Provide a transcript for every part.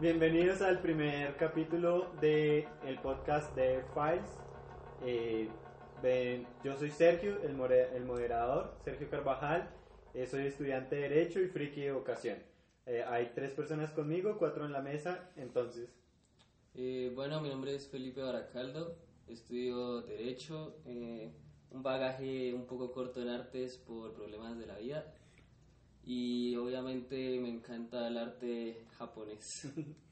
Bienvenidos al primer capítulo de el podcast de Files. Eh, yo soy Sergio, el, more- el moderador, Sergio Carvajal. Eh, soy estudiante de Derecho y friki de vocación. Eh, hay tres personas conmigo, cuatro en la mesa, entonces. Bueno, mi nombre es Felipe Baracaldo, estudio Derecho, un bagaje un poco corto en artes por problemas de la vida y obviamente me encanta el arte japonés.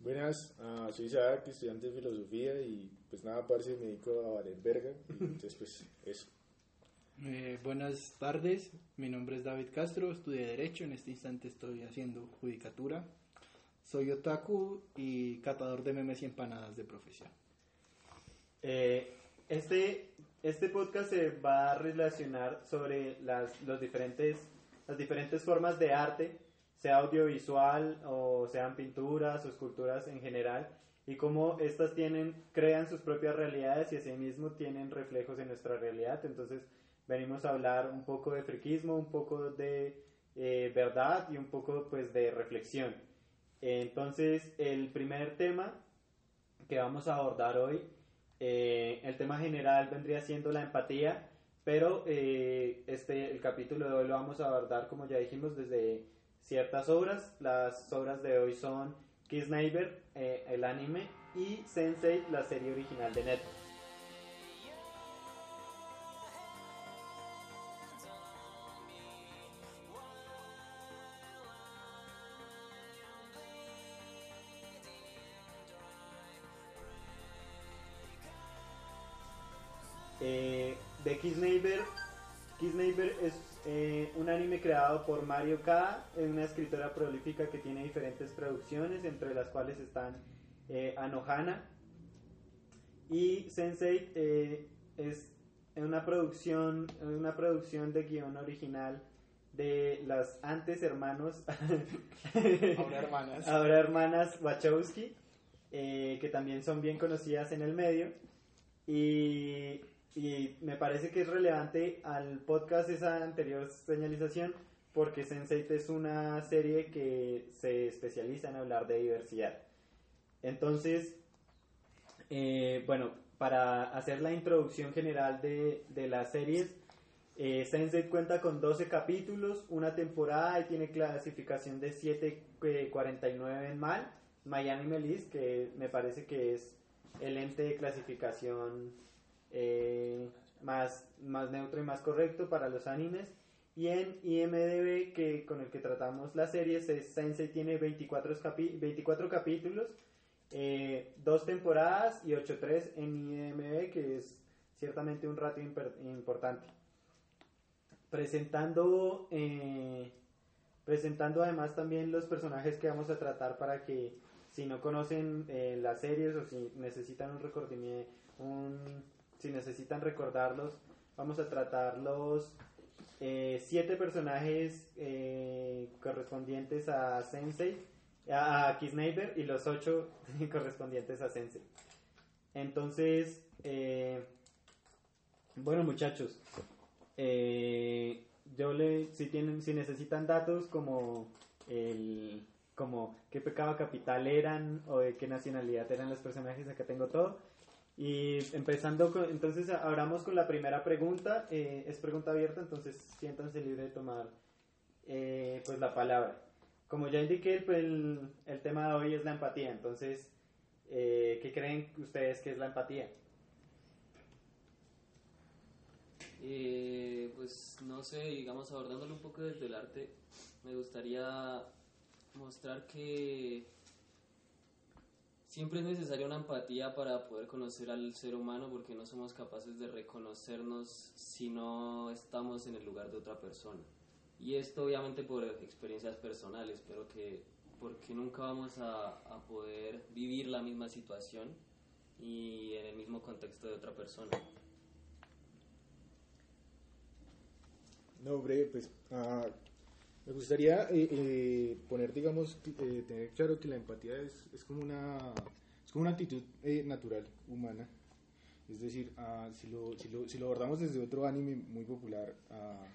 Buenas, ah, soy Isaac, estudiante de filosofía y pues nada, parce, me dedico a valer verga. Entonces pues eso. Eh, buenas tardes, mi nombre es David Castro, estudié Derecho, en este instante estoy haciendo Judicatura. Soy otaku y catador de memes y empanadas de profesión. Eh, este, este podcast se va a relacionar sobre las, los diferentes, las diferentes formas de arte, sea audiovisual o sean pinturas o esculturas en general, y cómo estas tienen, crean sus propias realidades y asimismo tienen reflejos en nuestra realidad. Entonces venimos a hablar un poco de friquismo, un poco de eh, verdad y un poco pues de reflexión. Entonces el primer tema que vamos a abordar hoy eh, el tema general vendría siendo la empatía, pero eh, este, el capítulo de hoy lo vamos a abordar, como ya dijimos, desde ciertas obras. Las obras de hoy son Kiss Neighbor, eh, el anime, y Sensei, la serie original de Netflix. Por Mario K, es una escritora prolífica que tiene diferentes producciones, entre las cuales están eh, Anohana. Y Sensei eh, es una producción, una producción de guion original de las antes hermanos, Ahora hermanas. ahora hermanas Wachowski, eh, que también son bien conocidas en el medio. Y, y me parece que es relevante al podcast esa anterior señalización porque Sense8 es una serie que se especializa en hablar de diversidad. Entonces, eh, bueno, para hacer la introducción general de, de las series, eh, Sense8 cuenta con 12 capítulos, una temporada y tiene clasificación de 7.49 en MAL, Miami Melis, que me parece que es el ente de clasificación eh, más, más neutro y más correcto para los animes. Y en IMDB, que, con el que tratamos las series, es, Sensei tiene 24, capi- 24 capítulos, eh, dos temporadas y 8.3 en IMDB, que es ciertamente un ratio importante. Presentando, eh, presentando además también los personajes que vamos a tratar para que si no conocen eh, las series o si necesitan un recordimiento, un, si necesitan recordarlos, vamos a tratar los eh, siete personajes eh, correspondientes a Sensei, a, Neighbor y los ocho correspondientes a Sensei. Entonces, eh, bueno muchachos, eh, yo le, si tienen, si necesitan datos como el, como qué pecado capital eran o de qué nacionalidad eran los personajes, acá tengo todo. Y empezando con, entonces abramos con la primera pregunta, eh, es pregunta abierta, entonces siéntanse libre de tomar eh, pues la palabra. Como ya indiqué, pues, el, el tema de hoy es la empatía, entonces, eh, ¿qué creen ustedes que es la empatía? Pues no sé, digamos abordándolo un poco desde el arte, me gustaría mostrar que siempre es necesaria una empatía para poder conocer al ser humano porque no somos capaces de reconocernos si no estamos en el lugar de otra persona. Y esto obviamente por experiencias personales, pero que porque nunca vamos a, poder vivir la misma situación y en el mismo contexto de otra persona. No, hombre, pues ah, me gustaría eh, eh, poner, digamos, eh, tener claro que la empatía es, es como una es como una actitud eh, natural, humana. Es decir, ah, si, lo, si, lo, si lo abordamos desde otro anime muy popular, ah,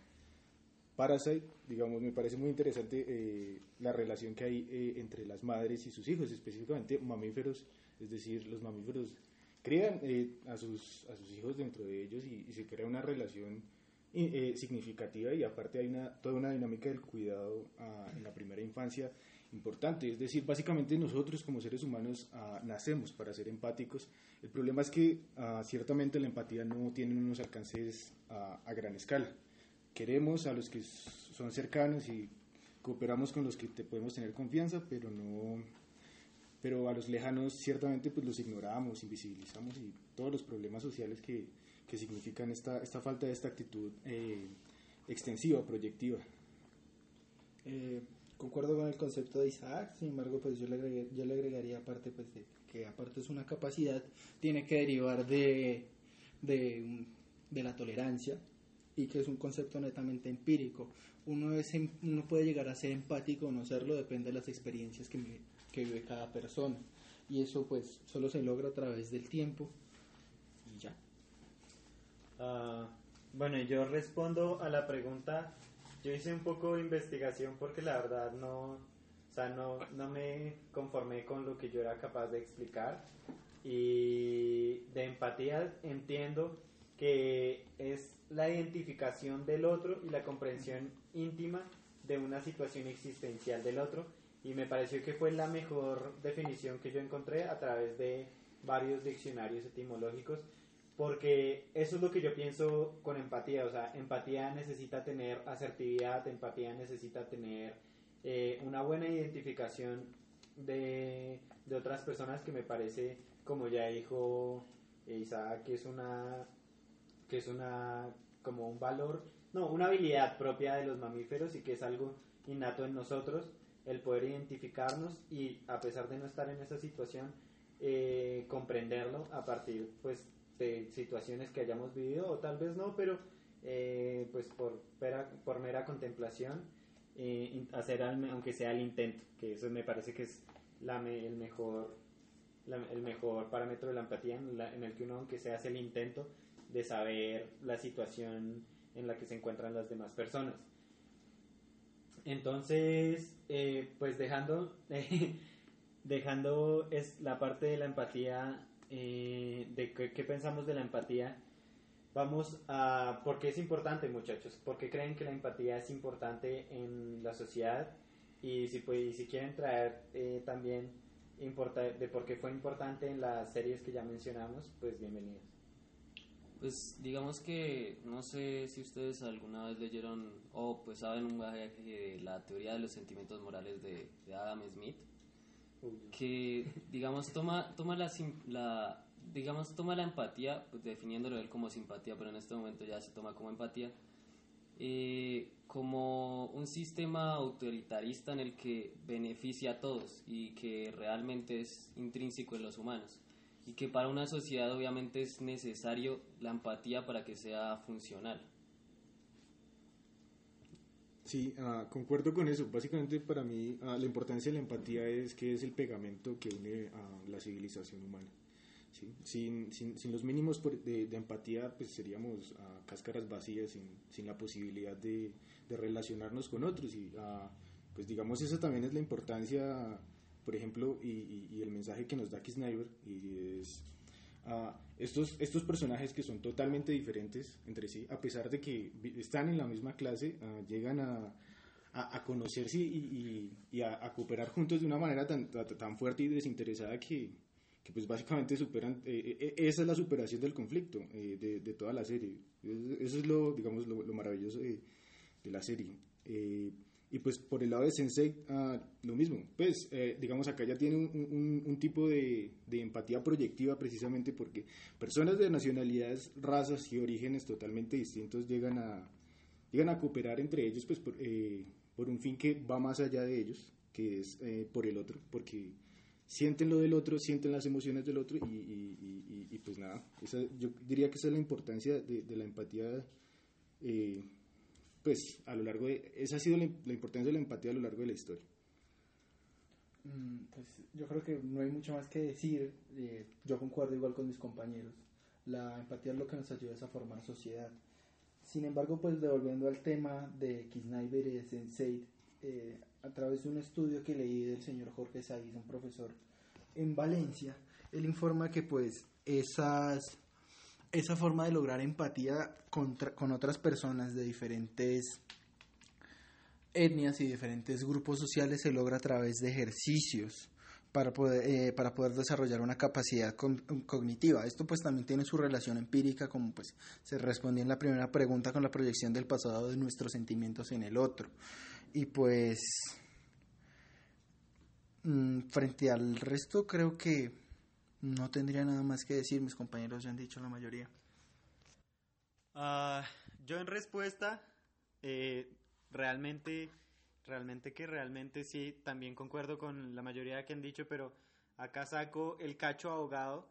Parasite, digamos, me parece muy interesante eh, la relación que hay eh, entre las madres y sus hijos, específicamente mamíferos, es decir, los mamíferos crían a, sus, a sus hijos dentro de ellos y, se crea una relación significativa y aparte hay una, toda una dinámica del cuidado ah, en la primera infancia importante. Es decir, básicamente nosotros como seres humanos ah, nacemos para ser empáticos. El problema es que ah, ciertamente la empatía no tiene unos alcances a gran escala queremos, a los que son cercanos y cooperamos con los que te podemos tener confianza, pero no pero a los lejanos ciertamente pues los ignoramos, invisibilizamos y todos los problemas sociales que, que significan esta, esta falta de esta actitud eh, extensiva, proyectiva. Eh, concuerdo con el concepto de Isaac, sin embargo pues yo le, yo le agregaría aparte pues de que aparte es una capacidad, tiene que derivar de, de, de la tolerancia, y que es un concepto netamente empírico. Uno, es, em, uno puede llegar a ser empático o no serlo, depende de las experiencias que, que vive cada persona. Y eso pues solo se logra a través del tiempo. Ah, bueno, yo respondo a la pregunta. Yo hice un poco de investigación porque la verdad no, o sea, no, no me conformé con lo que yo era capaz de explicar. Y de empatía entiendo que es la identificación del otro y la comprensión íntima de una situación existencial del otro y me pareció que fue la mejor definición que yo encontré a través de varios diccionarios etimológicos porque eso es lo que yo pienso con empatía, o sea, empatía necesita tener asertividad, empatía necesita tener eh, una buena identificación de, de otras personas que me parece, como ya dijo Isaac, que es una que es una como un valor, no, una habilidad propia de los mamíferos y que es algo innato en nosotros, el poder identificarnos y a pesar de no estar en esa situación, eh, comprenderlo a partir pues situaciones que hayamos vivido o tal vez no, pero eh, pues por, por mera contemplación, eh, hacer aunque sea el intento, que eso me parece que es la, el mejor el mejor parámetro de la empatía en, el que uno aunque se hace el intento de saber la situación en la que se encuentran las demás personas. Entonces, eh, pues dejando, dejando es la parte de la empatía, eh, de qué, pensamos de la empatía, vamos a por qué es importante, muchachos, por qué creen que la empatía es importante en la sociedad y si, pues, si quieren traer eh, también de por qué fue importante en las series que ya mencionamos, pues bienvenidos. Pues digamos que no sé si ustedes alguna vez leyeron o pues saben un viaje de la teoría de los sentimientos morales de, Adam Smith que digamos toma toma la, la digamos toma la empatía pues definiéndolo él como simpatía pero en este momento ya se toma como empatía eh, como un sistema autoritarista en el que beneficia a todos y que realmente es intrínseco en los humanos y que para una sociedad obviamente es necesario la empatía para que sea funcional. Sí, uh, concuerdo con eso. Básicamente para mí uh, la importancia de la empatía es que es el pegamento que une a la civilización humana. Sin, sin, sin, los mínimos de, empatía pues seríamos uh, cáscaras vacías, sin, sin la posibilidad de, relacionarnos con otros. Y pues digamos eso también es la importancia por ejemplo, y, el mensaje que nos da Snyder y es uh, estos, estos personajes que son totalmente diferentes entre sí, a pesar de que están en la misma clase, ah, llegan a, a, conocerse y, y a, cooperar juntos de una manera tan, tan fuerte y desinteresada que, que pues básicamente superan, eh, eh, esa es la superación del conflicto eh, de, de, toda la serie. Eso es lo, digamos, lo, lo maravilloso de, de la serie. Y pues por el lado de Sensei, ah, lo mismo. Pues eh, digamos acá ya tiene un, un, tipo de, de, empatía proyectiva precisamente porque personas de nacionalidades, razas y orígenes totalmente distintos llegan a, llegan a cooperar entre ellos pues por, eh, por un fin que va más allá de ellos, que es eh, por el otro, porque sienten lo del otro, sienten las emociones del otro y, y, y, pues nada, esa, yo diría que esa es la importancia de, de la empatía pues a lo largo de, esa ha sido la, importancia de la empatía a lo largo de la historia. Mm, pues yo creo que no hay mucho más que decir, eh, yo concuerdo igual con mis compañeros, la empatía es lo que nos ayuda a formar sociedad. sin embargo, pues devolviendo al tema de Kisnaiber y de Sensei, eh, a través de un estudio que leí del señor Jorge Saiz, un profesor en Valencia, él informa que pues esas, esa forma de lograr empatía contra, con otras personas de diferentes etnias y diferentes grupos sociales se logra a través de ejercicios para poder, eh, para poder desarrollar una capacidad cognitiva. Esto pues también tiene su relación empírica, como pues se respondía en la primera pregunta con la proyección del pasado de nuestros sentimientos en el otro. Y pues mm, frente al resto creo que no tendría nada más que decir, mis compañeros ya han dicho la mayoría. Uh, yo en respuesta, eh, realmente realmente que realmente sí, también concuerdo con la mayoría que han dicho, pero acá saco el cacho abogado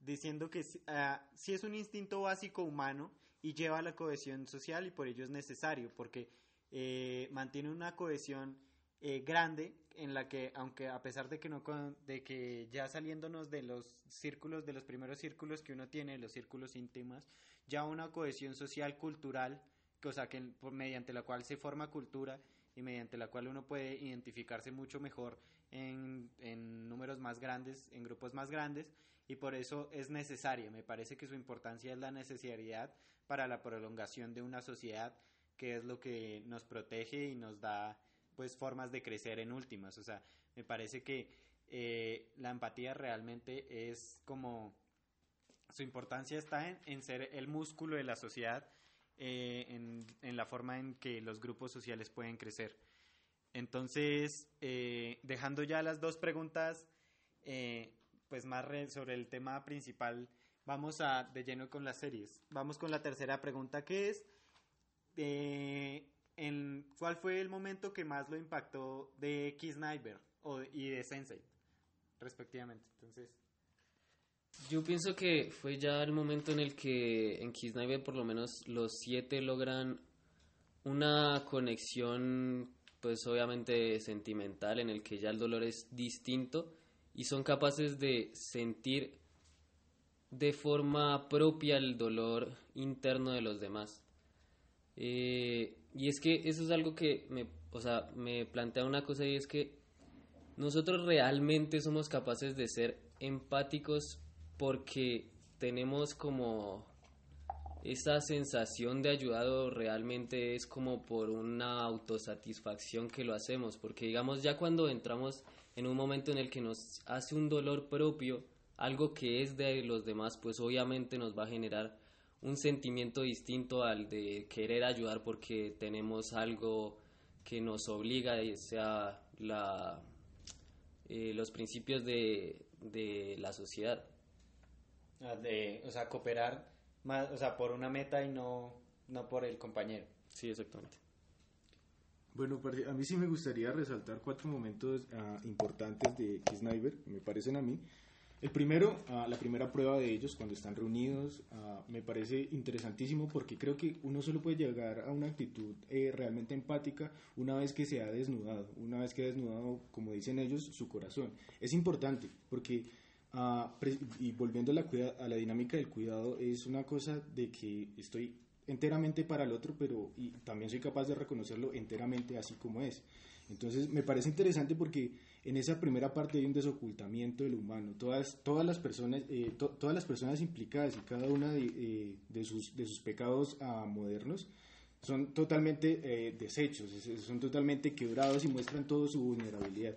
diciendo que uh, sí es un instinto básico humano y lleva a la cohesión social y por ello es necesario, porque eh, mantiene una cohesión eh, grande en la que, aunque a pesar de que, no, de que ya saliéndonos de los círculos, de los primeros círculos que uno tiene, los círculos íntimos, ya una cohesión social, cultural, o sea, que mediante la cual se forma cultura y mediante la cual uno puede identificarse mucho mejor en, en, números más grandes, en grupos más grandes, y por eso es necesaria. Me parece que su importancia es la necesidad para la prolongación de una sociedad, que es lo que nos protege y nos da pues formas de crecer en últimas. O sea, me parece que eh, la empatía realmente es como su importancia está en, en ser el músculo de la sociedad eh, en, la forma en que los grupos sociales pueden crecer. Entonces, eh, dejando ya las dos preguntas, eh, pues más sobre el tema principal, vamos a de lleno con las series. Vamos con la tercera pregunta, que es, en, ¿cuál fue el momento que más lo impactó de Kiss o, y de Sensei, respectivamente? Entonces... Yo pienso que fue ya el momento en el que en Kisnaiver por lo menos los siete logran una conexión pues obviamente sentimental en el que ya el dolor es distinto y son capaces de sentir de forma propia el dolor interno de los demás. Eh, y es que eso es algo que me, o sea, me plantea una cosa y es que nosotros realmente somos capaces de ser empáticos porque tenemos como esa sensación de ayudado realmente es como por una autosatisfacción que lo hacemos, porque digamos ya cuando entramos en un momento en el que nos hace un dolor propio, algo que es de los demás, pues obviamente nos va a generar un sentimiento distinto al de querer ayudar porque tenemos algo que nos obliga, sea la, eh, los principios de, de la sociedad. Ah, de, o sea, cooperar más, o sea, por una meta y no, no por el compañero. Sí, exactamente. Bueno, a mí sí me gustaría resaltar cuatro momentos uh, importantes de Sniper, me parecen a mí. El primero, uh, la primera prueba de ellos cuando están reunidos, uh, me parece interesantísimo porque creo que uno solo puede llegar a una actitud eh, realmente empática una vez que se ha desnudado, una vez que ha desnudado, como dicen ellos, su corazón. Es importante porque y volviendo a la, a la dinámica del cuidado, es una cosa de que estoy enteramente para el otro, pero y también soy capaz de reconocerlo enteramente así como es. Entonces me parece interesante porque en esa primera parte hay un desocultamiento del humano. Todas, todas, las, personas, eh, todas las personas implicadas y cada una de, eh, de, sus, de sus pecados uh, modernos son totalmente eh, deshechos, son totalmente quebrados y muestran toda su vulnerabilidad.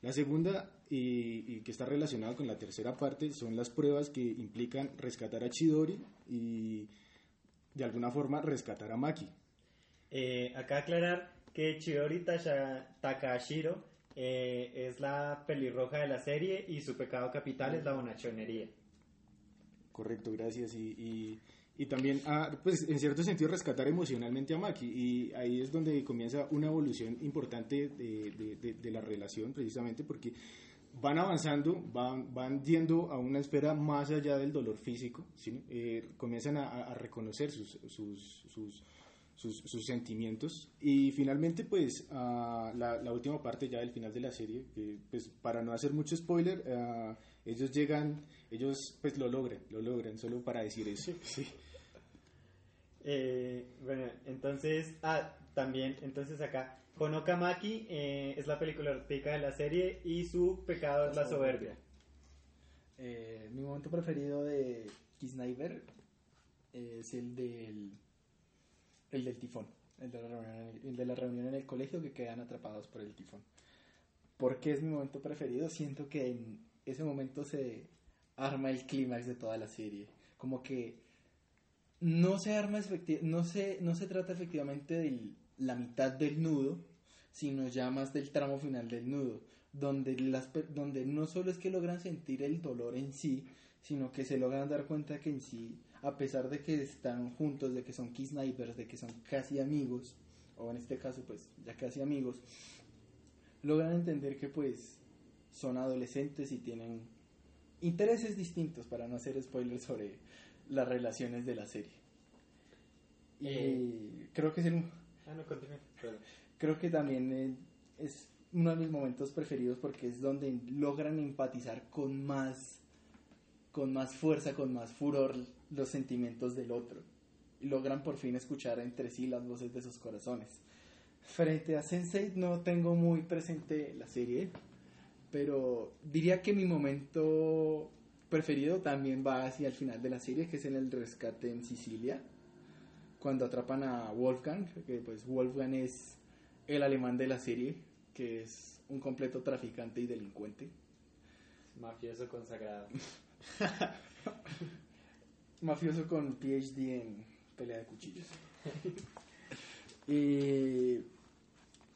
La segunda, y, que está relacionada con la tercera parte, son las pruebas que implican rescatar a Chidori y de alguna forma rescatar a Maki. Eh, acá aclarar que Chidori Takashiro eh, es la pelirroja de la serie y su pecado capital es la bonachonería. Correcto, gracias. y y también, ah, pues en cierto sentido, rescatar emocionalmente a Maki. Y ahí es donde comienza una evolución importante de, de, la relación, precisamente porque van avanzando, van, van yendo a una esfera más allá del dolor físico, eh, comienzan a, reconocer sus, sus, sus, sus, sentimientos. Y finalmente, pues, ah, la, la, última parte ya del final de la serie, pues para no hacer mucho spoiler, ah, ellos llegan, ellos pues lo logran, lo logran, solo para decir eso. Sí. Eh, bueno, entonces, ah, también, entonces acá, Honoka Maki eh, es la película artística de la serie y su pecado es la soberbia. Eh, mi momento preferido de Kisnaiver es el del, el del tifón, el de, la reunión, el de la reunión en el colegio que quedan atrapados por el tifón. ¿Por qué es mi momento preferido? Siento que en ese momento se arma el clímax de toda la serie. Como que no se arma no se, no se trata efectivamente de la mitad del nudo, sino ya más del tramo final del nudo, donde, las, donde no solo es que logran sentir el dolor en sí, sino que se logran dar cuenta que en sí, a pesar de que están juntos, de que son key snipers, de que son casi amigos, o en este caso pues ya casi amigos, logran entender que pues son adolescentes y tienen intereses distintos para no hacer spoilers sobre las relaciones de la serie. Y Eh. creo que es el, Ah, no, continúe. Perdón. creo que también eh, es uno de mis momentos preferidos porque es donde logran empatizar con más con más fuerza, con más furor los sentimientos del otro y logran por fin escuchar entre sí las voces de sus corazones. Frente a Sense8 no tengo muy presente la serie, pero diría que mi momento preferido también va hacia el final de la serie, que es en el rescate en Sicilia, cuando atrapan a Wolfgang, que pues Wolfgang es el alemán de la serie, que es un completo traficante y delincuente. Mafioso consagrado. Mafioso con PhD en pelea de cuchillos. y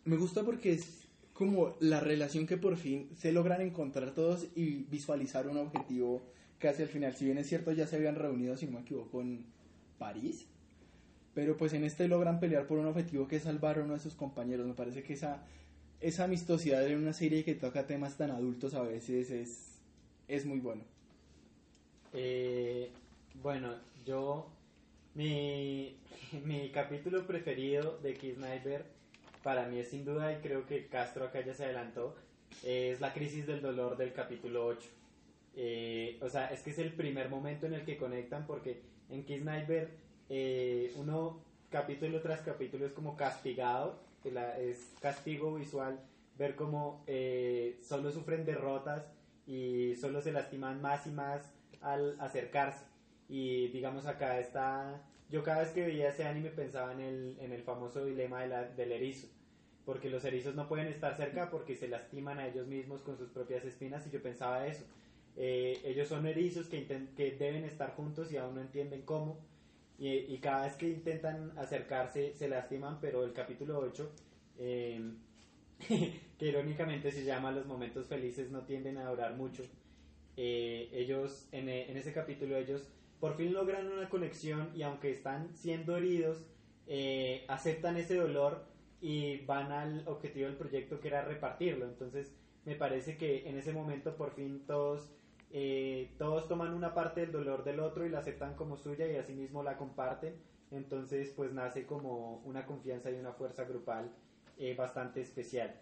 me gusta porque es como la relación que por fin se logran encontrar todos y visualizar un objetivo casi al final. Si bien es cierto, ya se habían reunido, si no me equivoco, en París. Pero pues en este logran pelear por un objetivo que es salvar a uno de sus compañeros. Me parece que esa, esa amistosidad en una serie que toca temas tan adultos a veces es, es muy bueno. Eh, bueno, yo. Mi, mi capítulo preferido de Kiss Sniper, para mí es sin duda, y creo que Castro acá ya se adelantó, es la crisis del dolor del capítulo 8. Eh, o sea, es que es el primer momento en el que conectan, porque en Kiss Sniper, eh, uno capítulo tras capítulo es como castigado, es castigo visual ver cómo eh, solo sufren derrotas y solo se lastiman más y más al acercarse. Y digamos acá está, yo cada vez que veía ese anime pensaba en el, en el famoso dilema de la- del erizo, porque los erizos no pueden estar cerca porque se lastiman a ellos mismos con sus propias espinas y yo pensaba eso. Eh, ellos son erizos que, que deben estar juntos y aún no entienden cómo. Y, y cada vez que intentan acercarse se lastiman, pero el capítulo 8, eh, que irónicamente se llama Los momentos felices no tienden a durar mucho, eh, ellos en, e- en ese capítulo ellos por fin logran una conexión y aunque están siendo heridos, eh, aceptan ese dolor y van al objetivo del proyecto que era repartirlo. Entonces me parece que en ese momento por fin todos, eh, todos toman una parte del dolor del otro y la aceptan como suya y asimismo la comparten. Entonces pues nace como una confianza y una fuerza grupal eh, bastante especial.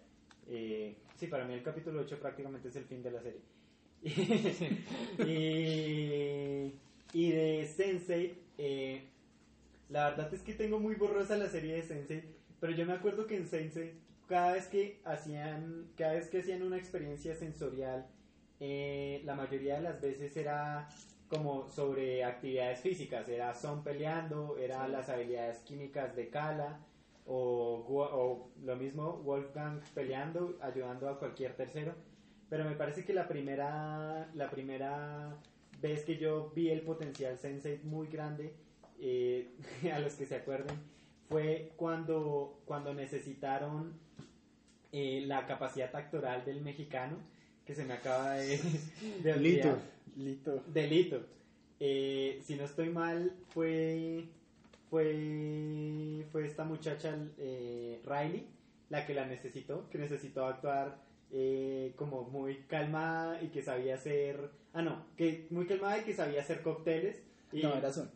Eh, sí, para mí el capítulo 8 prácticamente es el fin de la serie. y, y de Sensei, eh, la verdad es que tengo muy borrosa la serie de Sensei, pero yo me acuerdo que en Sensei, cada vez que hacían, cada vez que hacían una experiencia sensorial, eh, la mayoría de las veces era como sobre actividades físicas, era Son peleando, era Sí. las habilidades químicas de Kala, o, o lo mismo Wolfgang peleando, ayudando a cualquier tercero. Pero me parece que la primera, la primera vez que yo vi el potencial Sensei muy grande, eh, a los que se acuerden, fue cuando, cuando necesitaron eh, la capacidad actoral del mexicano, que se me acaba de, de olvidar. Lito. Delito. Eh, si no estoy mal, fue fue fue esta muchacha eh, Riley la que la necesitó, que necesitó actuar eh, como muy calmada y que sabía hacer, ah no, que muy calmada y que sabía hacer cócteles y, No, era Son.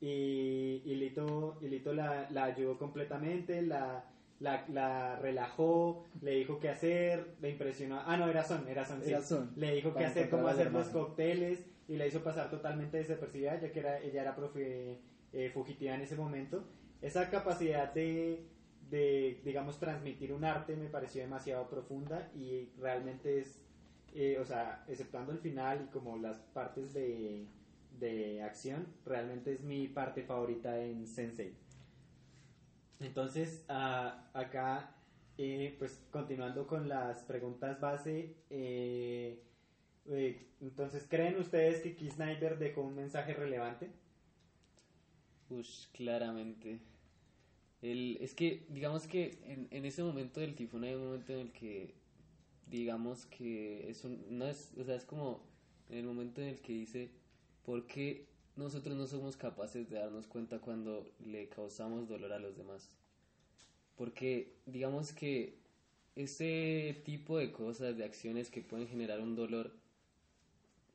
y, y Lito, y Lito la, la ayudó completamente, la, la, la relajó, le dijo qué hacer, le impresionó. Ah, no, era Son, era Son, sí. Era Son, Le dijo qué hacer, cómo hacer los cócteles y la hizo pasar totalmente desapercibida, ya que era, ella era profe eh, fugitiva en ese momento. Esa capacidad de, de, digamos, transmitir un arte me pareció demasiado profunda y realmente es, eh, o sea, exceptuando el final y como las partes de, de acción, realmente es mi parte favorita en Sensei. Entonces, ah, acá, eh, pues continuando con las preguntas base, eh, entonces, ¿creen ustedes que Keith Sniper dejó un mensaje relevante? Pues claramente. El, es que, digamos que en, en ese momento del tifón hay un momento en el que, digamos que es un, no es, o sea, es como en el momento en el que dice, ¿por qué nosotros no somos capaces de darnos cuenta cuando le causamos dolor a los demás? Porque, digamos que ese tipo de cosas, de acciones que pueden generar un dolor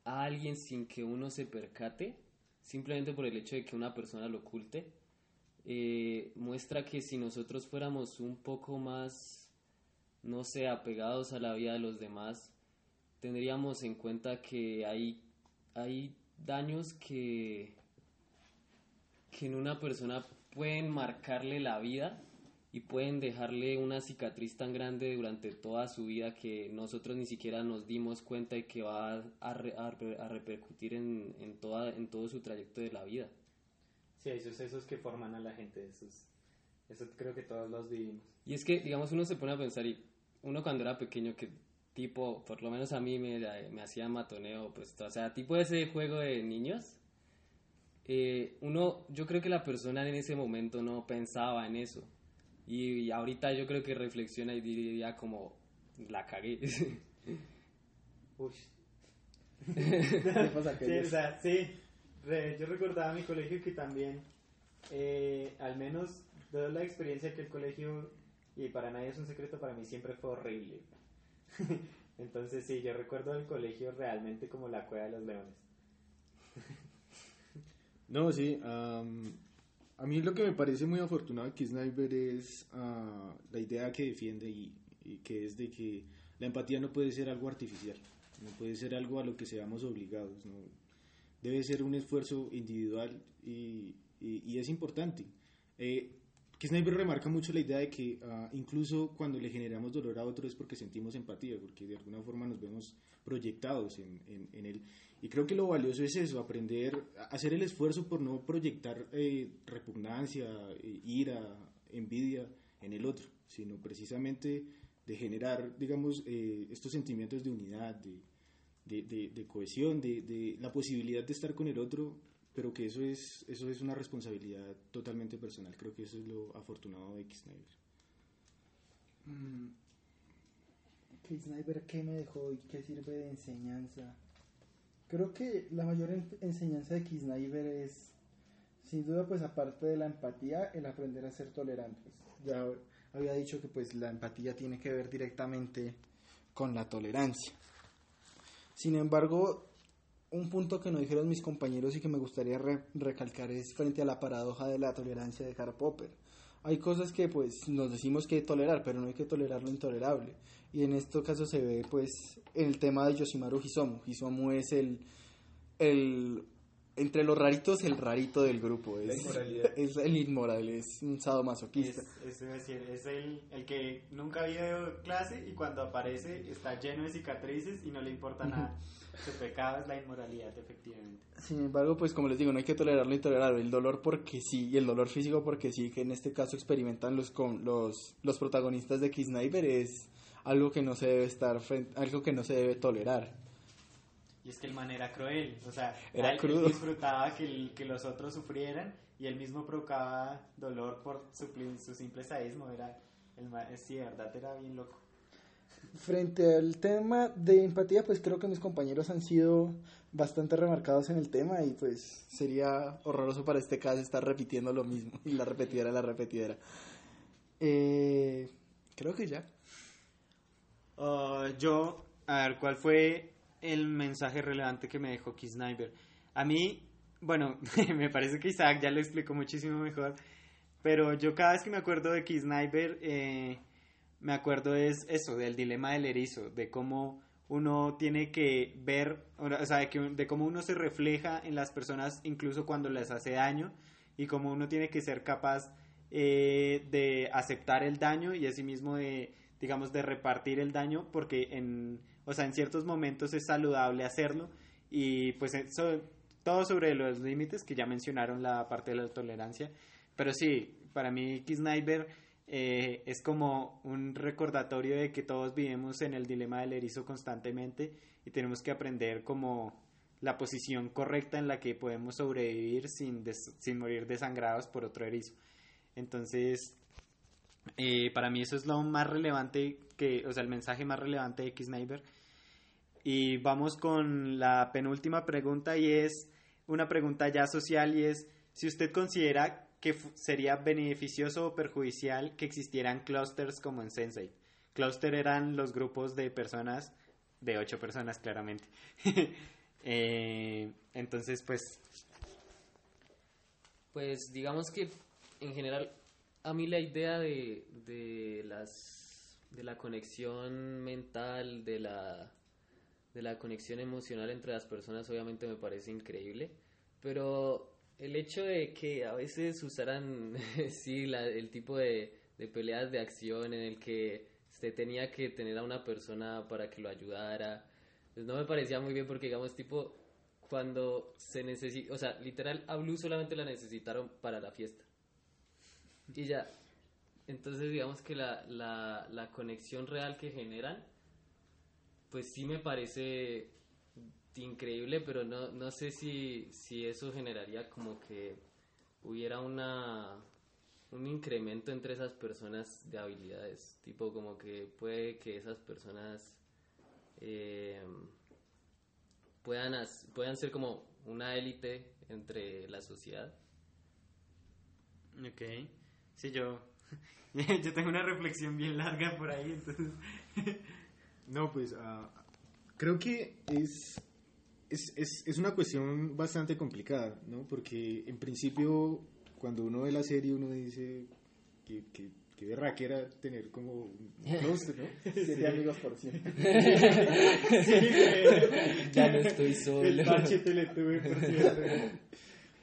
a alguien sin que uno se percate, simplemente por el hecho de que una persona lo oculte, eh, muestra que si nosotros fuéramos un poco más, no sé, apegados a la vida de los demás, tendríamos en cuenta que hay, hay daños que, que en una persona pueden marcarle la vida y pueden dejarle una cicatriz tan grande durante toda su vida que nosotros ni siquiera nos dimos cuenta de que va a, a, a repercutir en, en, toda, en todo su trayecto de la vida. Sí, hay sucesos que forman a la gente, esos, eso creo que todos los vivimos. Y es que, digamos, uno se pone a pensar, y uno cuando era pequeño, que tipo, por lo menos a mí me, me hacía matoneo, pues, o sea, tipo ese juego de niños, eh, uno, yo creo que la persona en ese momento no pensaba en eso. Y, y ahorita yo creo que reflexiona y diría como, la cagué. Uy. sí, o sea, sí. Yo recordaba mi colegio que también, eh, al menos, toda la experiencia que el colegio, y para nadie es un secreto, para mí siempre fue horrible. Entonces, sí, yo recuerdo el colegio realmente como la cueva de los leones. no, sí. Um, a mí lo que me parece muy afortunado de Sniper es uh, la idea que defiende y, y, que es de que la empatía no puede ser algo artificial, no puede ser algo a lo que seamos obligados, ¿no? Debe ser un esfuerzo individual y, y, y es importante. Eh, Sniper remarca mucho la idea de que uh, incluso cuando le generamos dolor a otro es porque sentimos empatía, porque de alguna forma nos vemos proyectados en, en, en él. Y creo que lo valioso es eso, aprender, hacer el esfuerzo por no proyectar eh, repugnancia, eh, ira, envidia en el otro, sino precisamente de generar, digamos, eh, estos sentimientos de unidad, de, de, de, de cohesión, de, de, la posibilidad de estar con el otro, pero que eso es, eso es una responsabilidad totalmente personal. Creo que eso es lo afortunado de X-Sniper. Mm. X-Sniper, ¿qué me dejó y qué sirve de enseñanza? Creo que la mayor enseñanza de X-Sniper es, sin duda, pues aparte de la empatía, el aprender a ser tolerantes. Ya había dicho que pues la empatía tiene que ver directamente con la tolerancia. Sin embargo, un punto que no dijeron mis compañeros y que me gustaría re recalcar es frente a la paradoja de la tolerancia de Karl Popper. Hay cosas que pues nos decimos que tolerar, pero no hay que tolerar lo intolerable. Y en este caso se ve pues el tema de Yoshimaru Hisomu. Hisomu es el, el entre los raritos el rarito del grupo. Es, es el inmoral, es un sadomasoquista. Es, es, decir, es el, el que nunca ha ido clase y cuando aparece está lleno de cicatrices y no le importa nada. Su pecado es la inmoralidad, efectivamente. Sin embargo, pues como les digo, no hay que tolerar lo intolerable. El dolor porque sí, y el dolor físico porque sí, que en este caso experimentan los, con, los, los protagonistas de Sniper es algo que no se debe estar, algo que no se debe tolerar. Y es que el man era cruel, o sea, era él, crudo. Disfrutaba que, el, que los otros sufrieran y él mismo provocaba dolor por su, su simple sadismo. Era, el man, sí, de verdad, era bien loco. Frente al tema de empatía, pues creo que mis compañeros han sido bastante remarcados en el tema y pues sería horroroso para este caso estar repitiendo lo mismo y la repetidera, la repetidera. Eh, creo que ya. Uh, yo, a ver, ¿cuál fue el mensaje relevante que me dejó Sniper? A mí, bueno, me parece que Isaac ya lo explicó muchísimo mejor, pero yo cada vez que me acuerdo de Sniper, eh, me acuerdo es eso, del dilema del erizo, de cómo uno tiene que ver, o sea, de, que, de cómo uno se refleja en las personas incluso cuando les hace daño y cómo uno tiene que ser capaz eh, de aceptar el daño y asimismo de, digamos, de repartir el daño, porque en, o sea, en ciertos momentos es saludable hacerlo y pues eso, todo sobre los límites, que ya mencionaron la parte de la tolerancia, pero sí, para mí Kisnaiber eh, es como un recordatorio de que todos vivimos en el dilema del erizo constantemente y tenemos que aprender como la posición correcta en la que podemos sobrevivir sin, sin morir desangrados por otro erizo. Entonces, eh, para mí eso es lo más relevante, que, o sea, el mensaje más relevante de X-Neighbor. Y vamos con la penúltima pregunta y es una pregunta ya social y es si usted considera que sería beneficioso o perjudicial que existieran clusters como en Sensei. Cluster eran los grupos de personas, de ocho personas claramente. Eh, entonces, pues... Pues digamos que en general a mí la idea de, de las de la conexión mental, de la de la conexión emocional entre las personas obviamente me parece increíble, pero el hecho de que a veces usaran, sí, la, el tipo de, de, peleas de acción en el que usted tenía que tener a una persona para que lo ayudara, pues no me parecía muy bien porque, digamos, tipo, cuando se necesita, o sea, literal, a Blue solamente la necesitaron para la fiesta. Y ya. Entonces, digamos que la, la, la conexión real que generan, pues sí me parece increíble, pero no, no sé si, si eso generaría como que hubiera una un incremento entre esas personas de habilidades, tipo como que puede que esas personas eh, puedan, puedan ser como una élite entre la sociedad. Ok, sí, yo, yo tengo una reflexión bien larga por ahí, entonces... no, pues uh, creo que es es, es, es, una cuestión bastante complicada, ¿no? Porque en principio, cuando uno ve la serie, uno dice que, que, que berraquera tener como un clúster, ¿no? Siete amigos por siempre. ya no estoy solo. El parche teletuve por siempre.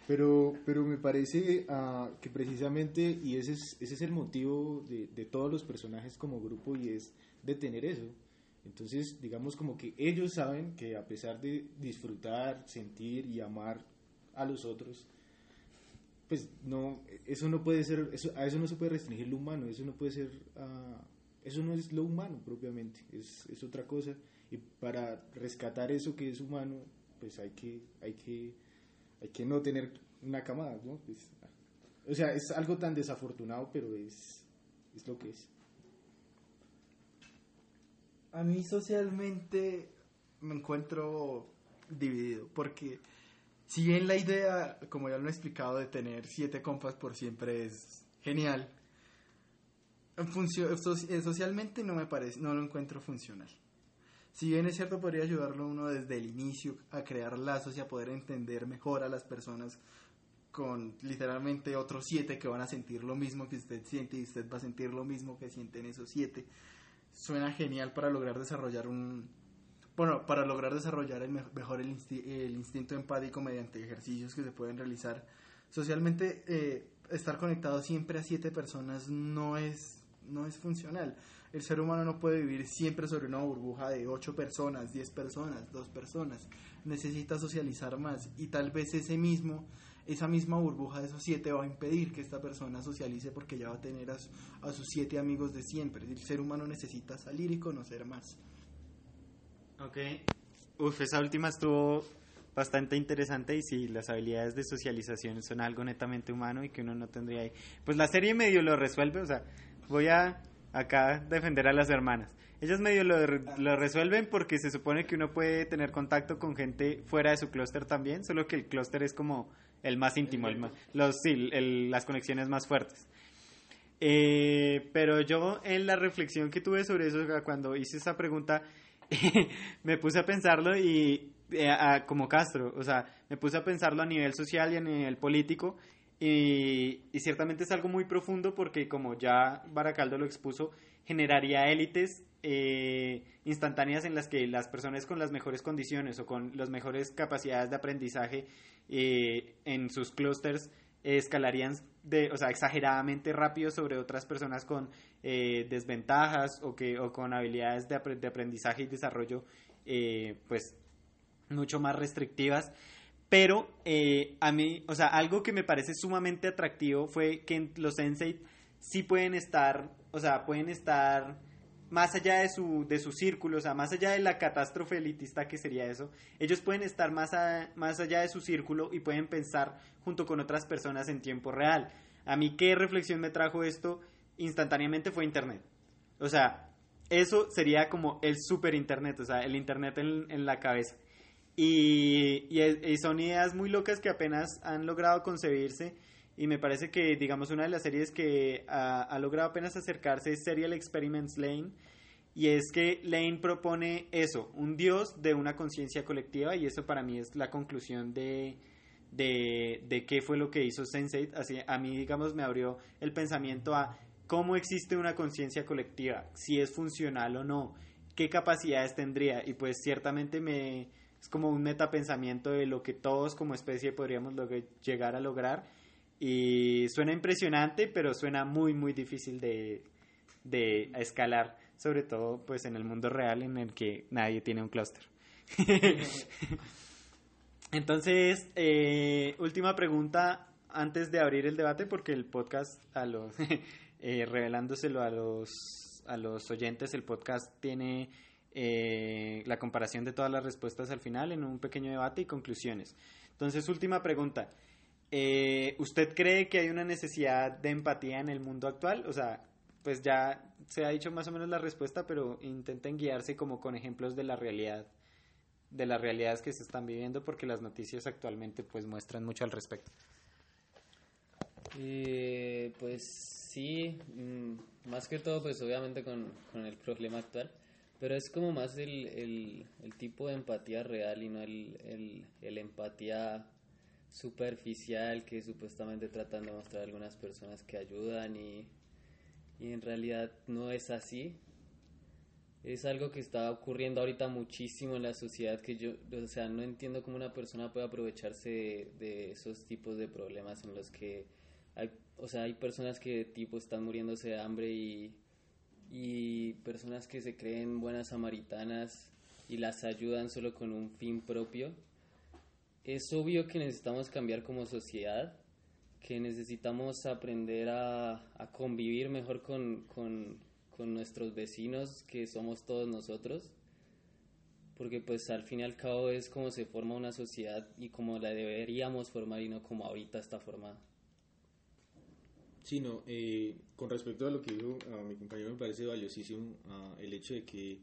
Pero, pero me parece uh, que precisamente, y ese es, ese es el motivo de, de todos los personajes como grupo, y es de tener eso, entonces, digamos como que ellos saben que a pesar de disfrutar, sentir y amar a los otros, pues no, eso no puede ser, eso, a eso no se puede restringir lo humano, eso no puede ser, uh, eso no es lo humano propiamente, es, es otra cosa. Y para rescatar eso que es humano, pues hay que, hay que, hay que no tener una camada, ¿no? Pues, o sea, es algo tan desafortunado, pero es, es lo que es a mí socialmente me encuentro dividido, porque si bien la idea, como ya lo he explicado, de tener siete compas por siempre es genial, en socialmente no me parece, no lo encuentro funcional. Si bien es cierto, podría ayudarlo uno desde el inicio a crear lazos y a poder entender mejor a las personas con literalmente otros siete que van a sentir lo mismo que usted siente y usted va a sentir lo mismo que sienten esos siete suena genial para lograr desarrollar un bueno para lograr desarrollar el mejor el, instinto empático mediante ejercicios que se pueden realizar socialmente eh, estar conectado siempre a siete personas no es no es funcional. El ser humano no puede vivir siempre sobre una burbuja de ocho personas diez personas dos personas. Necesita socializar más y tal vez ese mismo esa misma burbuja de esos siete va a impedir que esta persona socialice porque ya va a tener a, sus siete amigos de siempre. El ser humano necesita salir y conocer más. Ok. Uf, esa última estuvo bastante interesante y sí, las habilidades de socialización son algo netamente humano y que uno no tendría ahí. Pues la serie medio lo resuelve, o sea, voy a acá defender a las hermanas. Ellas medio lo, lo, resuelven porque se supone que uno puede tener contacto con gente fuera de su clúster también, solo que el clúster es como el más íntimo, el los, sí, las conexiones más fuertes. Eh, pero yo en la reflexión que tuve sobre eso, cuando hice esa pregunta, me puse a pensarlo y eh, como Castro, o sea, me puse a pensarlo a nivel social y a nivel político y, y, ciertamente es algo muy profundo porque como ya Baracaldo lo expuso, generaría élites eh, instantáneas en las que las personas con las mejores condiciones o con las mejores capacidades de aprendizaje eh, en sus clústeres escalarían de, o sea, exageradamente rápido sobre otras personas con eh, desventajas o, que, o con habilidades de, apre- de aprendizaje y desarrollo pues mucho más restrictivas. Pero a mí, o sea, algo que me parece sumamente atractivo fue que los Sensei sí pueden estar, o sea, pueden estar más allá de su, de su círculo, o sea, más allá de la catástrofe elitista que sería eso, ellos pueden estar más, a- más allá de su círculo y pueden pensar junto con otras personas en tiempo real. A mí, ¿qué reflexión me trajo esto? Instantáneamente fue Internet. O sea, eso sería como el super Internet, o sea, el Internet en, en la cabeza. Y, y y son ideas muy locas que apenas han logrado concebirse. Y me parece que, digamos, una de las series que ha, logrado apenas acercarse es Serial Experiments Lane. Y es que Lane propone eso, un dios de una conciencia colectiva. Y eso para mí es la conclusión de, de, de qué fue lo que hizo Sensei. Así, a mí, digamos, me abrió el pensamiento a cómo existe una conciencia colectiva, si es funcional o no, qué capacidades tendría. Y pues ciertamente me es como un metapensamiento de lo que todos como especie podríamos llegar a lograr. Y suena impresionante, pero suena muy, muy difícil de, de escalar, sobre todo pues en el mundo real en el que nadie tiene un clúster. Entonces, eh, última pregunta antes de abrir el debate, porque el podcast, a los, eh, revelándoselo a los, a los oyentes, el podcast tiene eh, la comparación de todas las respuestas al final en un pequeño debate y conclusiones. Entonces, última pregunta. Eh, ¿Usted cree que hay una necesidad de empatía en el mundo actual? O sea, pues ya se ha dicho más o menos la respuesta, pero intenten guiarse como con ejemplos de la realidad, de las realidades que se están viviendo, porque las noticias actualmente pues muestran mucho al respecto. Eh, pues sí, mm, más que todo, pues obviamente con, el problema actual, pero es como más el, el, el tipo de empatía real y no el, el empatía superficial que supuestamente tratan de mostrar algunas personas que ayudan y, y en realidad no es así. Es algo que está ocurriendo ahorita muchísimo en la sociedad que yo, o sea, no entiendo cómo una persona puede aprovecharse de, de esos tipos de problemas en los que hay, o sea, hay personas que tipo están muriéndose de hambre y, y personas que se creen buenas samaritanas y las ayudan solo con un fin propio. Es obvio que necesitamos cambiar como sociedad, que necesitamos aprender a, a convivir mejor con, con, con nuestros vecinos, que somos todos nosotros, porque pues al fin y al cabo es como se forma una sociedad y como la deberíamos formar y no como ahorita está formada. Sí, no, eh, con respecto a lo que dijo a mi compañero, me parece valiosísimo ah, el hecho de que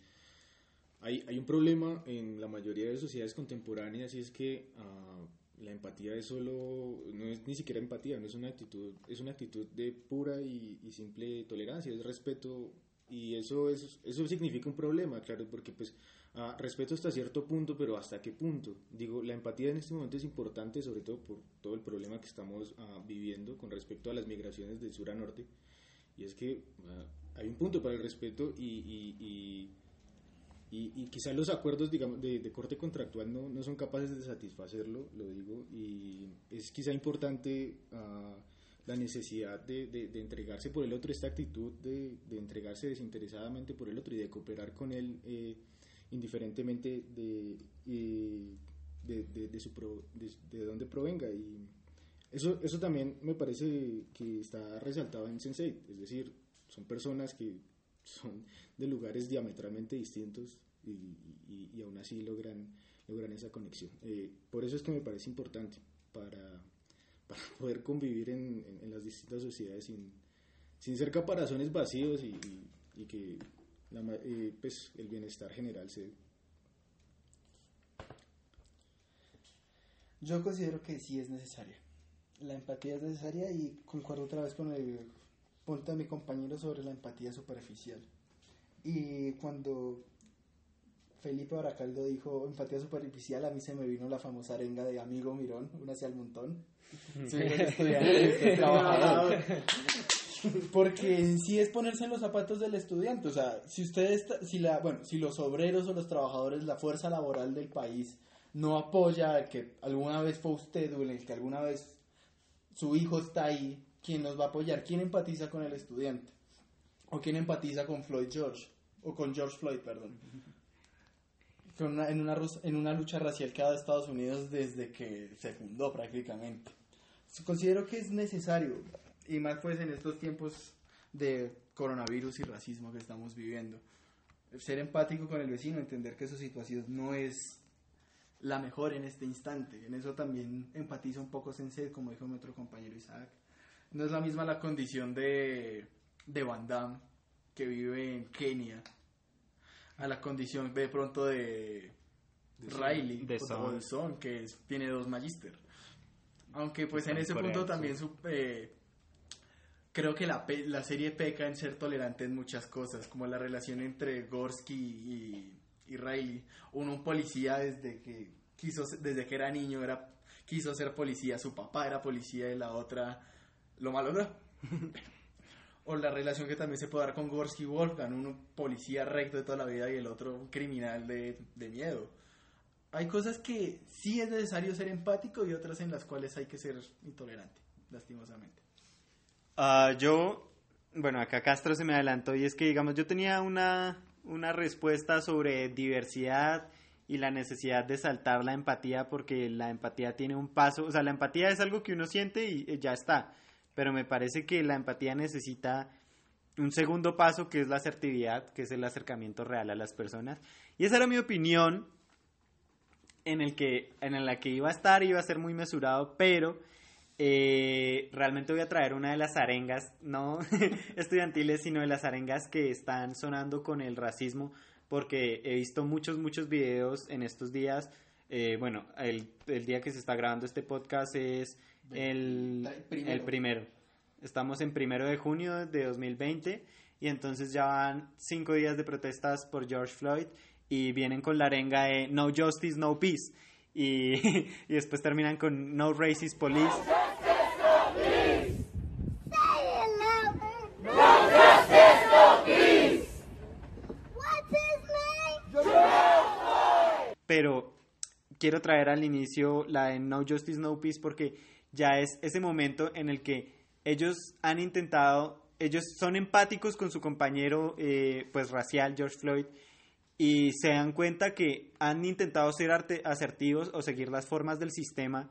hay, hay un problema en la mayoría de sociedades contemporáneas y es que ah, la empatía es solo, no es ni siquiera empatía, no es una actitud, es una actitud de pura y, y simple tolerancia, es respeto y eso, es, eso significa un problema, claro, porque pues ah, respeto hasta cierto punto, pero hasta qué punto. Digo, la empatía en este momento es importante, sobre todo por todo el problema que estamos ah, viviendo con respecto a las migraciones del sur a norte, y es que hay un punto para el respeto y, y, y y, quizás los acuerdos digamos de, de corte contractual no, no, son capaces de satisfacerlo, lo digo, y es quizá importante uh, la necesidad de, de, de, entregarse por el otro, esta actitud de, entregarse desinteresadamente por el otro y de cooperar con él eh, indiferentemente de, eh, de, su pro, de, dónde provenga. Y eso, eso también me parece que está resaltado en Sensei, es decir, son personas que son de lugares diametralmente distintos y, y, y aún así logran, logran esa conexión. Eh, por eso es que me parece importante para, para poder convivir en, en, las distintas sociedades sin, sin ser caparazones vacíos y, y que eh, pues el bienestar general se. Yo considero que sí es necesaria. La empatía es necesaria y concuerdo otra vez con el punto de mi compañero sobre la empatía superficial. Y cuando Felipe Baracaldo dijo empatía superficial, a mí se me vino la famosa arenga de amigo Mirón, una hacia el montón. Un estudiante, trabajador. Porque en sí es ponerse en los zapatos del estudiante. O sea, si ustedes, si la, bueno, si los obreros o los trabajadores, la fuerza laboral del país no apoya que alguna vez fue usted o en el que alguna vez su hijo está ahí, ¿quién nos va a apoyar? ¿Quién empatiza con el estudiante? ¿O quién empatiza con Floyd George? O con George Floyd, perdón. Con una- en, una, en una lucha racial que ha dado Estados Unidos desde que se fundó prácticamente. Considero que es necesario, y más pues en estos tiempos de coronavirus y racismo que estamos viviendo, ser empático con el vecino, entender que su situación no es la mejor en este instante. En eso también empatizo un poco Sensei, como dijo nuestro compañero Isaac. No es la misma la condición de, de Van Damme, que vive en Kenia, a la condición de pronto de, Riley, De o de Son, que es- tiene dos Magister. Aunque pues en ese punto también su- eh, creo que la, la serie peca en ser tolerante en muchas cosas, como la relación entre Gorsky y, y Riley. Uno un policía desde que quiso desde que era niño era quiso ser policía, su papá era policía y la otra lo malogró. o la relación que también se puede dar con Gorsky y Wolfgang, uno policía recto de toda la vida y el otro un criminal de, de miedo. Hay cosas que sí es necesario ser empático y otras en las cuales hay que ser intolerante, lastimosamente. Ah, yo, bueno, acá Castro se me adelantó y es que, digamos, yo tenía una, una respuesta sobre diversidad y la necesidad de saltar la empatía porque la empatía tiene un paso, o sea, la empatía es algo que uno siente y eh, ya está, pero me parece que la empatía necesita un segundo paso que es la asertividad, que es el acercamiento real a las personas. Y esa era mi opinión en el que en la que iba a estar, iba a ser muy mesurado, pero eh, realmente voy a traer una de las arengas, no estudiantiles, sino de las arengas que están sonando con el racismo, porque he visto muchos, muchos videos en estos días. Eh, bueno, el, el día que se está grabando este podcast es el, El primero. el primero. Estamos en primero de junio de 2020 y entonces ya van cinco días de protestas por George Floyd y vienen con la arenga de No Justice, No Peace. Y, y después terminan con No Racist Police. pero quiero traer al inicio la de No Justice, No Peace porque ya es ese momento en el que ellos han intentado, ellos son empáticos con su compañero eh, pues racial, George Floyd, y se dan cuenta que han intentado ser asertivos o seguir las formas del sistema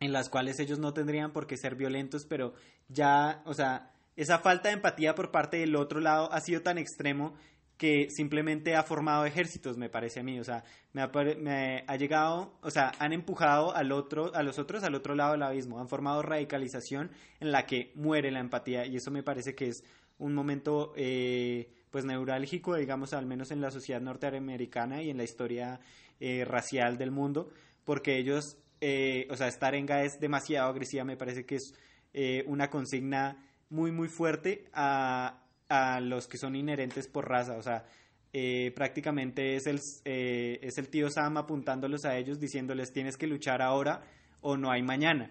en las cuales ellos no tendrían por qué ser violentos, pero ya, o sea, esa falta de empatía por parte del otro lado ha sido tan extremo que simplemente ha formado ejércitos, me parece a mí, o sea, me ha, me ha llegado, o sea, han empujado al otro, a los otros al otro lado del abismo, han formado radicalización en la que muere la empatía. Y eso me parece que es un momento eh, pues neurálgico, digamos, al menos en la sociedad norteamericana y en la historia eh, racial del mundo, porque ellos, eh, o sea, esta arenga es demasiado agresiva, me parece que es eh, una consigna muy, muy fuerte a, a los que son inherentes por raza, o sea, eh, prácticamente es el, eh, es el tío Sam apuntándolos a ellos, diciéndoles tienes que luchar ahora o no hay mañana.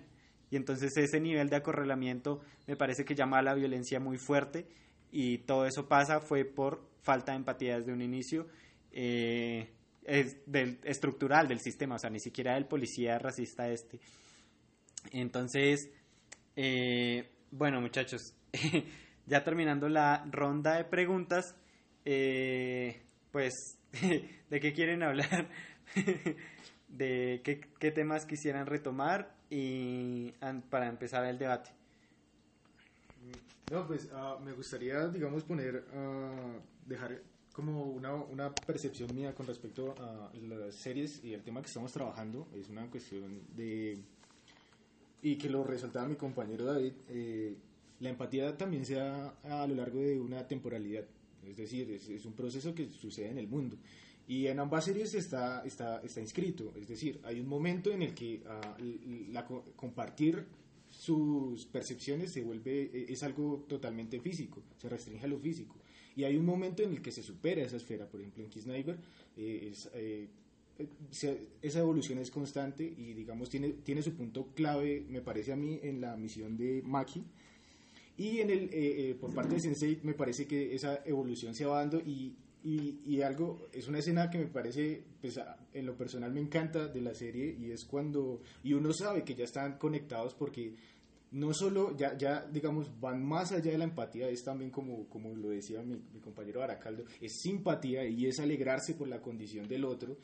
Y entonces ese nivel de acorralamiento me parece que llama a la violencia muy fuerte y todo eso pasa fue por falta de empatía desde un inicio eh, es del, estructural del sistema, o sea, ni siquiera del policía racista este. Entonces, eh, bueno muchachos, ya terminando la ronda de preguntas, eh, pues, ¿de qué quieren hablar? ¿De qué, temas quisieran retomar? Y para empezar el debate. No, pues ah, me gustaría, digamos, poner, ah, dejar como una, una percepción mía con respecto a las series y el tema que estamos trabajando. Es una cuestión de... Y que lo resaltaba mi compañero David, eh, la empatía también se da a lo largo de una temporalidad. Es decir, es, un proceso que sucede en el mundo. Y en ambas series está, está, está inscrito. Es decir, hay un momento en el que ah, compartir sus percepciones se vuelve, eh, es algo totalmente físico, se restringe a lo físico. Y hay un momento en el que se supera esa esfera, por ejemplo en Kisniver, eh, eh, esa evolución es constante y digamos tiene, tiene su punto clave, me parece a mí, en la misión de Maki. Y en el, eh, eh, por parte de Sensei me parece que esa evolución se va dando y, y, algo, es una escena que me parece, pues en lo personal me encanta de la serie y es cuando, y uno sabe que ya están conectados porque no solo, ya, ya digamos, van más allá de la empatía, es también como, como lo decía mi, mi compañero Aracaldo, es simpatía y es alegrarse por la condición del otro.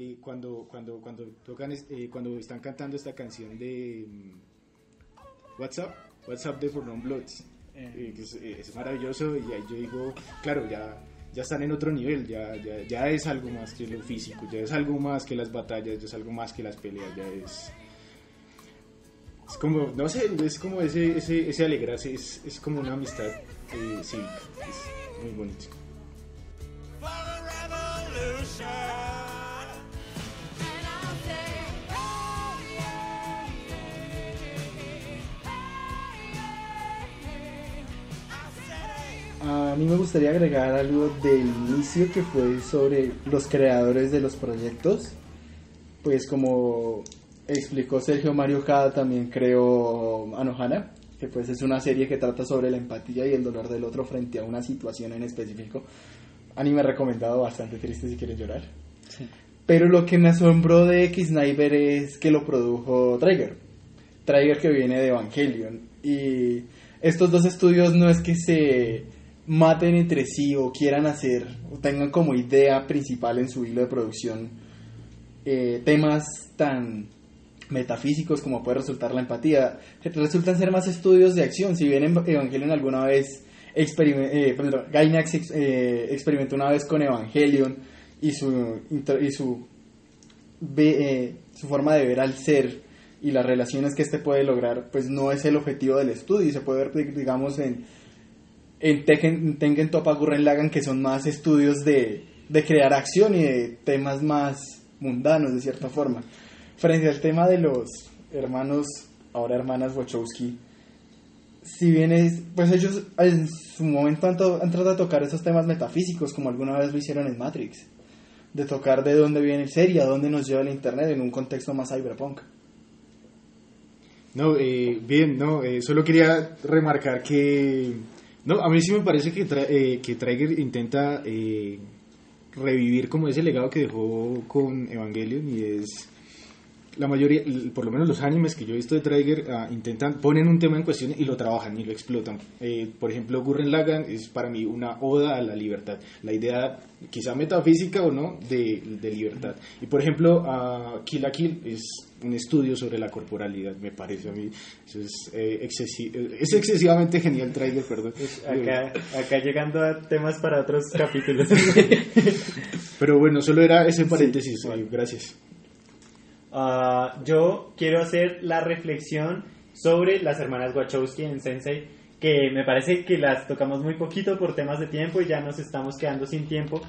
Eh, cuando, cuando, cuando, tocan, eh, cuando están cantando esta canción de mm, WhatsApp, WhatsApp de For Non Bloods, eh, que es, es, maravilloso y ahí yo digo, claro, ya, ya están en otro nivel, ya, ya, ya es algo más que lo físico, ya es algo más que las batallas, ya es algo más que las peleas, ya es es como, no sé, es como ese, ese, ese alegrarse, es, es como una amistad eh, cívica, es muy bonito. A mí me gustaría agregar algo del inicio que fue sobre los creadores de los proyectos. Pues como explicó Sergio Mario Cada, también creó Anohana, que pues es una serie que trata sobre la empatía y el dolor del otro frente a una situación en específico. Anime recomendado, bastante triste si quieres llorar. Sí. Pero lo que me asombró de X-Sniper es que lo produjo Trigger. Trigger que viene de Evangelion. Y estos dos estudios no es que se maten entre sí o quieran hacer o tengan como idea principal en su hilo de producción eh, temas tan metafísicos como puede resultar la empatía, resultan ser más estudios de acción. Si bien Evangelion alguna vez experiment, eh, Gainax eh, experimentó una vez con Evangelion y su, y su, eh, su forma de ver al ser y las relaciones que este puede lograr, pues no es el objetivo del estudio y se puede ver, digamos, en, en Tengen, Tengen Toppa Gurren Lagann, que son más estudios de, de crear acción y de temas más mundanos, de cierta forma frente al tema de los hermanos, ahora hermanas Wachowski, si bien es, pues ellos en su momento han, han, tratado de tocar esos temas metafísicos como alguna vez lo hicieron en Matrix, de tocar de dónde viene el ser y a dónde nos lleva el Internet en un contexto más cyberpunk. No, eh, bien, no, eh, solo quería remarcar que, no, a mí sí me parece que, tra eh, que Traeger intenta eh, revivir como ese legado que dejó con Evangelion y es la mayoría, por lo menos los animes que yo he visto de Trigger, uh, intentan, ponen un tema en cuestión y lo trabajan y lo explotan. Eh, por ejemplo, Gurren Lagann es para mí una oda a la libertad, la idea quizá metafísica o no de, de libertad. Y por ejemplo, uh, Kill la Kill es un estudio sobre la corporalidad, me parece a mí. Eso es, eh, excesi es excesivamente genial Trigger, perdón. Acá, acá llegando a temas para otros capítulos. Pero bueno, solo era ese paréntesis, sí, gracias. Uh, yo quiero hacer la reflexión sobre las hermanas Wachowski en Sensei, que me parece que las tocamos muy poquito por temas de tiempo y ya nos estamos quedando sin tiempo.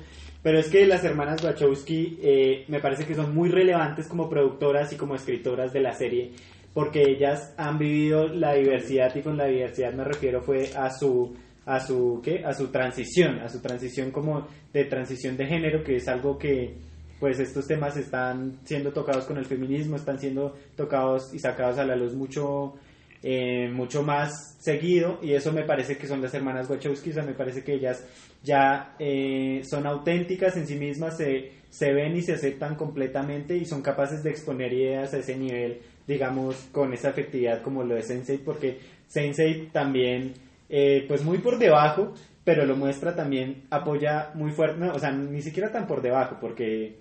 Pero es que las hermanas Wachowski eh, me parece que son muy relevantes como productoras y como escritoras de la serie, porque ellas han vivido la diversidad y con la diversidad me refiero fue a su a su ¿qué? a su transición, a su transición como de transición de género, que es algo que pues estos temas están siendo tocados con el feminismo, están siendo tocados y sacados a la luz mucho, eh, mucho más seguido y eso me parece que son las hermanas Wachowski, o sea, me parece que ellas ya eh, son auténticas en sí mismas, se, se ven y se aceptan completamente y son capaces de exponer ideas a ese nivel, digamos, con esa efectividad como lo de Sensei, porque Sensei también, eh, pues muy por debajo, pero lo muestra también, apoya muy fuerte, no, o sea, ni siquiera tan por debajo, porque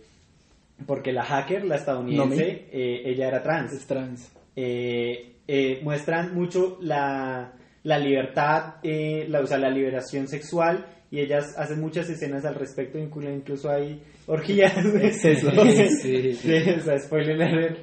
porque la hacker, la estadounidense, ella era trans. Es trans. Eh, eh, muestran mucho la, la libertad, la, o sea, la liberación sexual y ellas hacen muchas escenas al respecto, incluso hay orgías. Sí. sí, o sea, spoiler alert,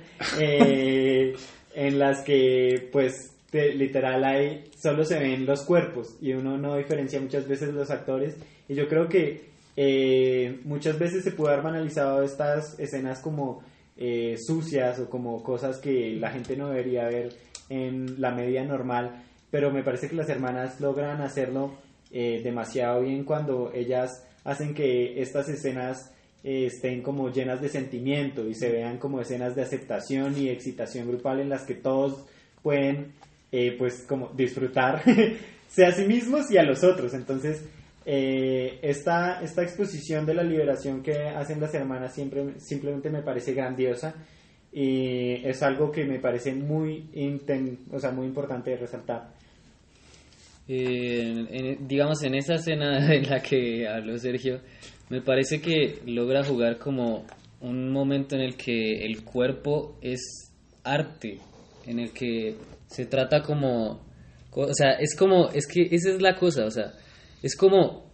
en las que pues literal hay solo se ven los cuerpos y uno no diferencia muchas veces los actores y yo creo que eh, muchas veces se puede haber banalizado estas escenas como eh, sucias o como cosas que la gente no debería ver en la media normal, pero me parece que las hermanas logran hacerlo eh, demasiado bien cuando ellas hacen que estas escenas eh, estén como llenas de sentimiento y se vean como escenas de aceptación y excitación grupal en las que todos pueden eh, pues como disfrutar sea a sí mismos y a los otros. Entonces, esta, esta exposición de la liberación que hacen las hermanas siempre, simplemente me parece grandiosa y es algo que me parece muy, inten- o sea, muy importante de resaltar. Eh, digamos, en esa escena en la que habló Sergio, me parece que logra jugar como un momento en el que el cuerpo es arte, en el que se trata como, co- o sea, es como, es que esa es la cosa, o sea, es como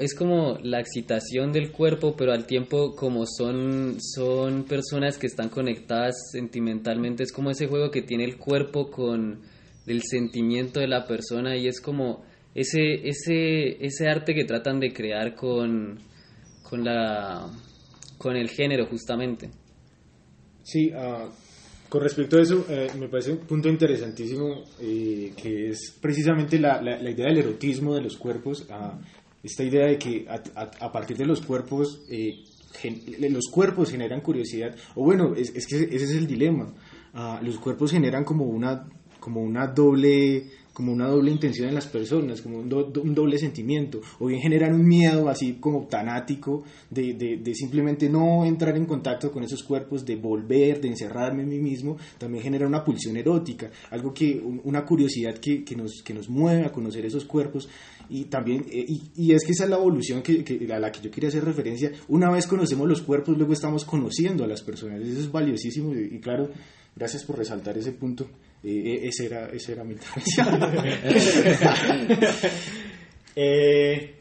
es como la excitación del cuerpo, pero al tiempo como son son personas que están conectadas sentimentalmente, es como ese juego que tiene el cuerpo con el sentimiento de la persona y es como ese ese ese arte que tratan de crear con con la con el género justamente. Sí, ah, con respecto a eso, eh, me parece un punto interesantísimo eh, que es precisamente la, la- la idea del erotismo de los cuerpos, ah, esta idea de que a, a- partir de los cuerpos, eh, los cuerpos generan curiosidad, o bueno, es, es que ese es el dilema, Ah, los cuerpos generan como una, como una doble como una doble intención en las personas, como un, do- un doble sentimiento, o bien generan un miedo así como tanático de, de, de simplemente no entrar en contacto con esos cuerpos, de volver, de encerrarme en mí mismo, también genera una pulsión erótica, algo que, un- una curiosidad que, que, nos, que nos mueve a conocer esos cuerpos, y también, eh, y, es que esa es la evolución a la que yo quería hacer referencia, una vez conocemos los cuerpos, luego estamos conociendo a las personas, eso es valiosísimo, y claro, gracias por resaltar ese punto. Eh, ese era, ese era mi Eh,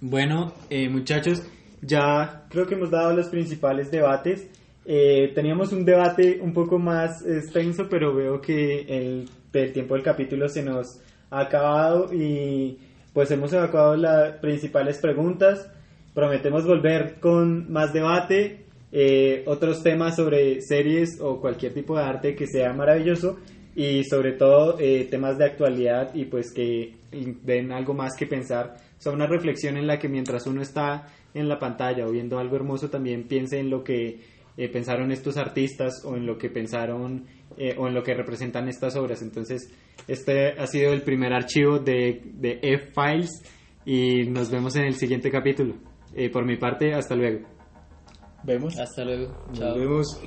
bueno, eh, muchachos, ya creo que hemos dado los principales debates. Eh, teníamos un debate un poco más extenso, pero veo que el, el tiempo del capítulo se nos ha acabado y pues hemos evacuado las principales preguntas. Prometemos volver con más debate, eh, otros temas sobre series o cualquier tipo de arte que sea maravilloso y sobre todo eh, temas de actualidad y pues que den algo más que pensar. O sea, una reflexión en la que mientras uno está en la pantalla o viendo algo hermoso también piense en lo que eh, pensaron estos artistas o en lo que pensaron eh, o en lo que representan estas obras. Entonces, este ha sido el primer archivo de, de F-Files y nos vemos en el siguiente capítulo. Eh, por mi parte, hasta luego. Vemos. Hasta luego. Nos Chao. vemos.